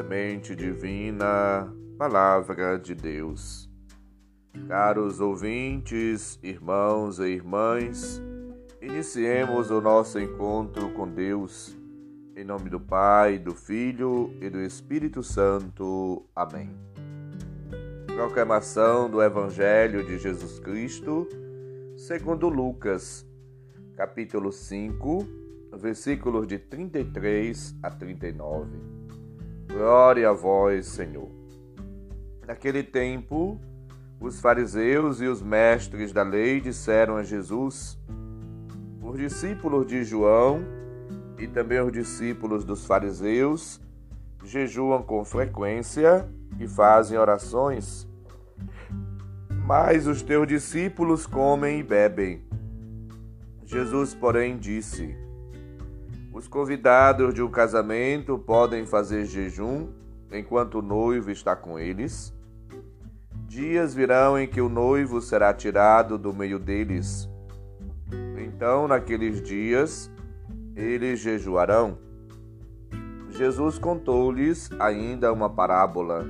semente divina, Palavra de Deus. Caros ouvintes, irmãos e irmãs, iniciemos o nosso encontro com Deus, em nome do Pai, do Filho e do Espírito Santo. Amém. Proclamação do Evangelho de Jesus Cristo, segundo Lucas, capítulo 5, versículos de 33 a 39. Glória a vós, Senhor. Naquele tempo, os fariseus e os mestres da lei disseram a Jesus: Os discípulos de João e também os discípulos dos fariseus jejuam com frequência e fazem orações, mas os teus discípulos comem e bebem. Jesus, porém, disse: Os convidados de um casamento podem fazer jejum enquanto o noivo está com eles? Dias virão em que o noivo será tirado do meio deles. Então, naqueles dias, eles jejuarão. Jesus contou-lhes ainda uma parábola.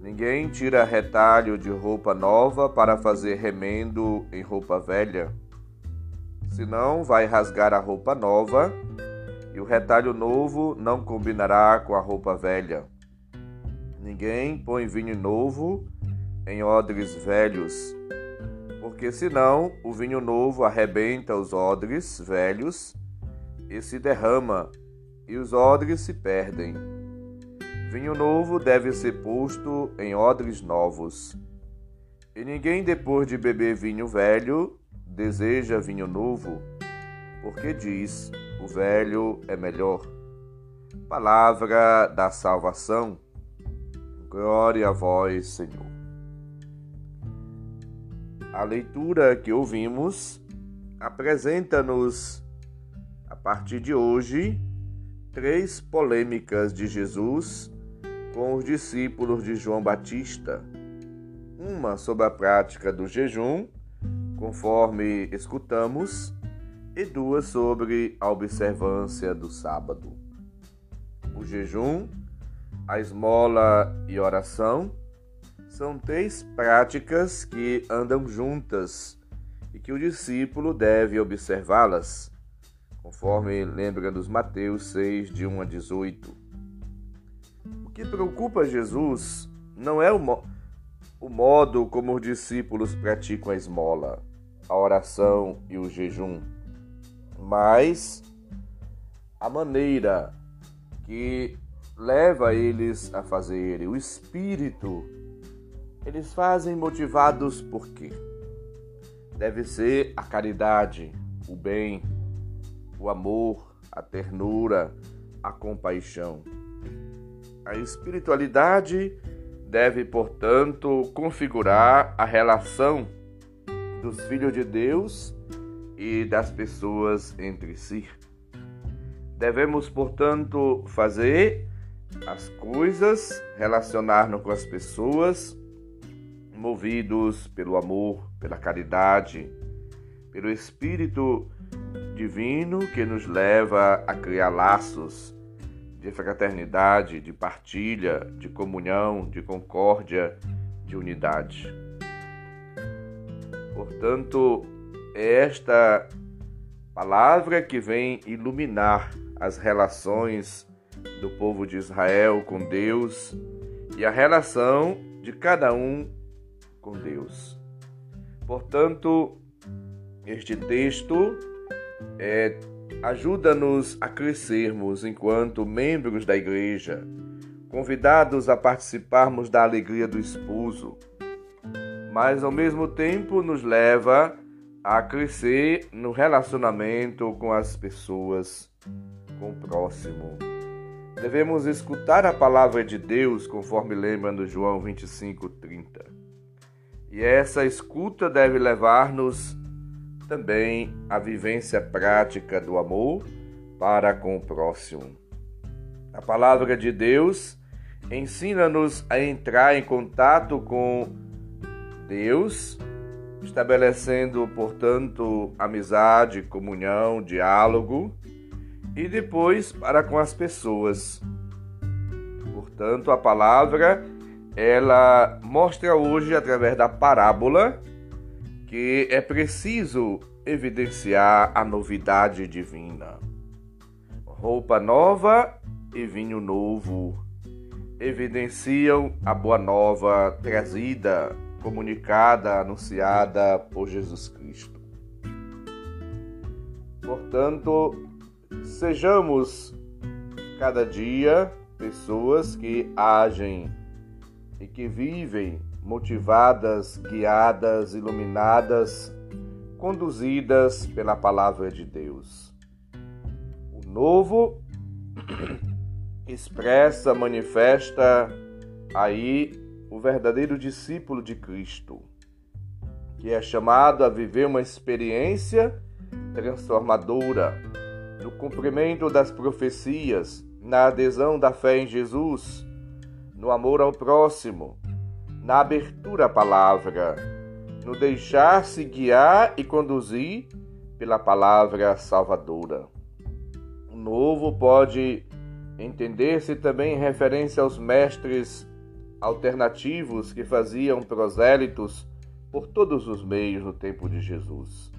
Ninguém tira retalho de roupa nova para fazer remendo em roupa velha. Senão vai rasgar a roupa nova e o retalho novo não combinará com a roupa velha. Ninguém põe vinho novo em odres velhos, porque senão o vinho novo arrebenta os odres velhos e se derrama, e os odres se perdem. Vinho novo deve ser posto em odres novos. E ninguém, depois de beber vinho velho, deseja vinho novo, porque diz: o velho é melhor. Palavra da salvação. Glória a vós, Senhor. A leitura que ouvimos apresenta-nos, a partir de hoje, três polêmicas de Jesus com os discípulos de João Batista. Uma sobre a prática do jejum, conforme escutamos, e duas sobre a observância do sábado. O jejum, a esmola e oração são três práticas que andam juntas e que o discípulo deve observá-las, conforme lembra nos Mateus 6, de 1 a 18. O que preocupa Jesus não é o, mo o modo como os discípulos praticam a esmola, a oração e o jejum, mas a maneira que leva eles a fazerem, o espírito eles fazem motivados por quê? Deve ser a caridade, o bem, o amor, a ternura, a compaixão. A espiritualidade deve, portanto, configurar a relação dos filhos de Deus e das pessoas entre si. Devemos, portanto, fazer as coisas, relacionar-nos com as pessoas movidos pelo amor, pela caridade, pelo Espírito Divino que nos leva a criar laços de fraternidade, de partilha, de comunhão, de concórdia, de unidade. Portanto, é esta palavra que vem iluminar as relações do povo de Israel com Deus e a relação de cada um com Deus. Portanto, este texto é, ajuda-nos a crescermos enquanto membros da igreja, convidados a participarmos da alegria do esposo, mas ao mesmo tempo nos leva a crescer no relacionamento com as pessoas, com o próximo. Devemos escutar a palavra de Deus, conforme lembra no João 25, 30. E essa escuta deve levar-nos também à vivência prática do amor para com o próximo. A palavra de Deus ensina-nos a entrar em contato com Deus, estabelecendo, portanto, amizade, comunhão, diálogo, e depois para com as pessoas. Portanto, a palavra ela mostra hoje através da parábola que é preciso evidenciar a novidade divina. Roupa nova e vinho novo evidenciam a boa nova trazida, comunicada, anunciada por Jesus Cristo. Portanto, sejamos cada dia pessoas que agem e que vivem motivadas, guiadas, iluminadas, conduzidas pela palavra de Deus. O novo expressa, manifesta aí o verdadeiro discípulo de Cristo, que é chamado a viver uma experiência transformadora no cumprimento das profecias, na adesão da fé em Jesus, no amor ao próximo, na abertura à palavra, no deixar-se guiar e conduzir pela palavra salvadora. O novo pode entender-se também em referência aos mestres alternativos que faziam prosélitos por todos os meios no tempo de Jesus.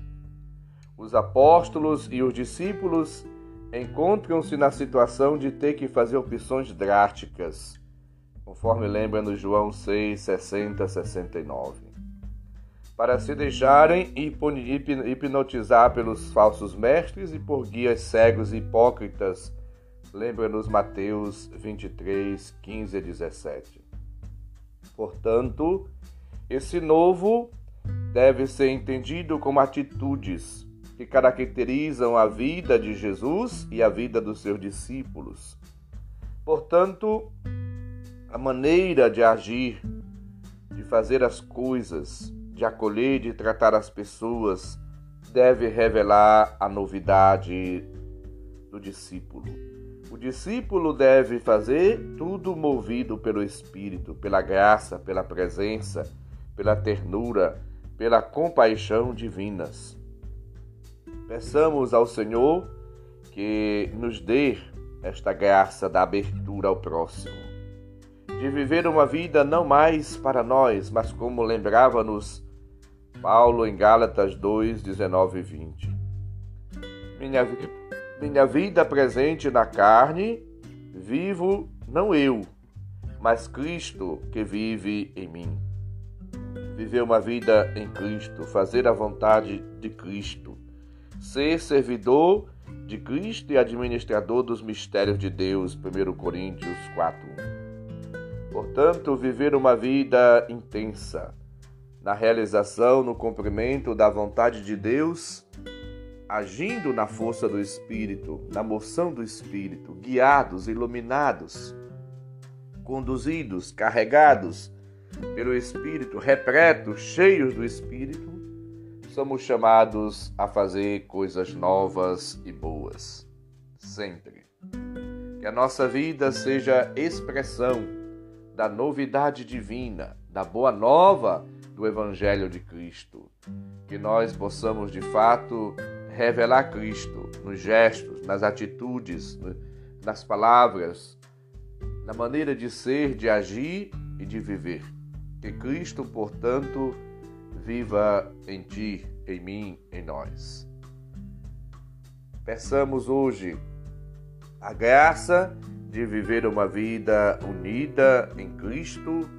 Os apóstolos e os discípulos encontram-se na situação de ter que fazer opções drásticas conforme lembra no João 6, 60, 69. Para se deixarem hipnotizar pelos falsos mestres e por guias cegos e hipócritas, lembra-nos Mateus 23, 15 a 17. Portanto, esse novo deve ser entendido como atitudes que caracterizam a vida de Jesus e a vida dos seus discípulos. Portanto, a maneira de agir, de fazer as coisas, de acolher, de tratar as pessoas, deve revelar a novidade do discípulo. Discípulo deve fazer tudo movido pelo Espírito, pela graça, pela presença, pela ternura, pela compaixão divinas. Peçamos ao Senhor que nos dê esta graça da abertura ao próximo de viver uma vida não mais para nós, mas como lembrava-nos Paulo em Gálatas 2, 19 e 20. Minha, minha vida presente na carne, vivo não eu, mas Cristo que vive em mim. Viver uma vida em Cristo, fazer a vontade de Cristo, ser servidor de Cristo e administrador dos mistérios de Deus, 1 Coríntios 4. Portanto, viver uma vida intensa na realização, no cumprimento da vontade de Deus, agindo na força do Espírito, na moção do Espírito, guiados, iluminados, conduzidos, carregados pelo Espírito, repletos, cheios do Espírito, somos chamados a fazer coisas novas e boas, sempre. Que a nossa vida seja expressão da novidade divina, da boa nova do Evangelho de Cristo. Que nós possamos de fato revelar Cristo nos gestos, nas atitudes, nas palavras, na maneira de ser, de agir e de viver. Que Cristo, portanto, viva em ti, em mim, em nós. Peçamos hoje a graça de viver uma vida unida em Cristo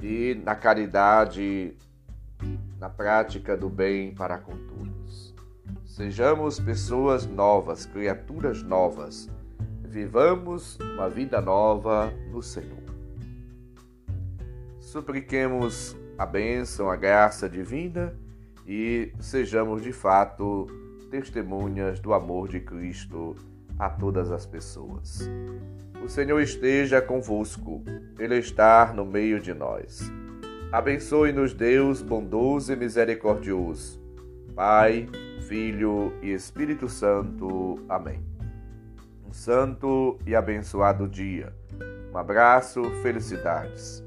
e na caridade, na prática do bem para com todos. Sejamos pessoas novas, criaturas novas. Vivamos uma vida nova no Senhor. Supliquemos a bênção, a graça divina e sejamos de fato testemunhas do amor de Cristo a todas as pessoas. O Senhor esteja convosco, Ele está no meio de nós. Abençoe-nos, Deus bondoso e misericordioso, Pai, Filho e Espírito Santo. Amém. Um santo e abençoado dia. Um abraço, felicidades.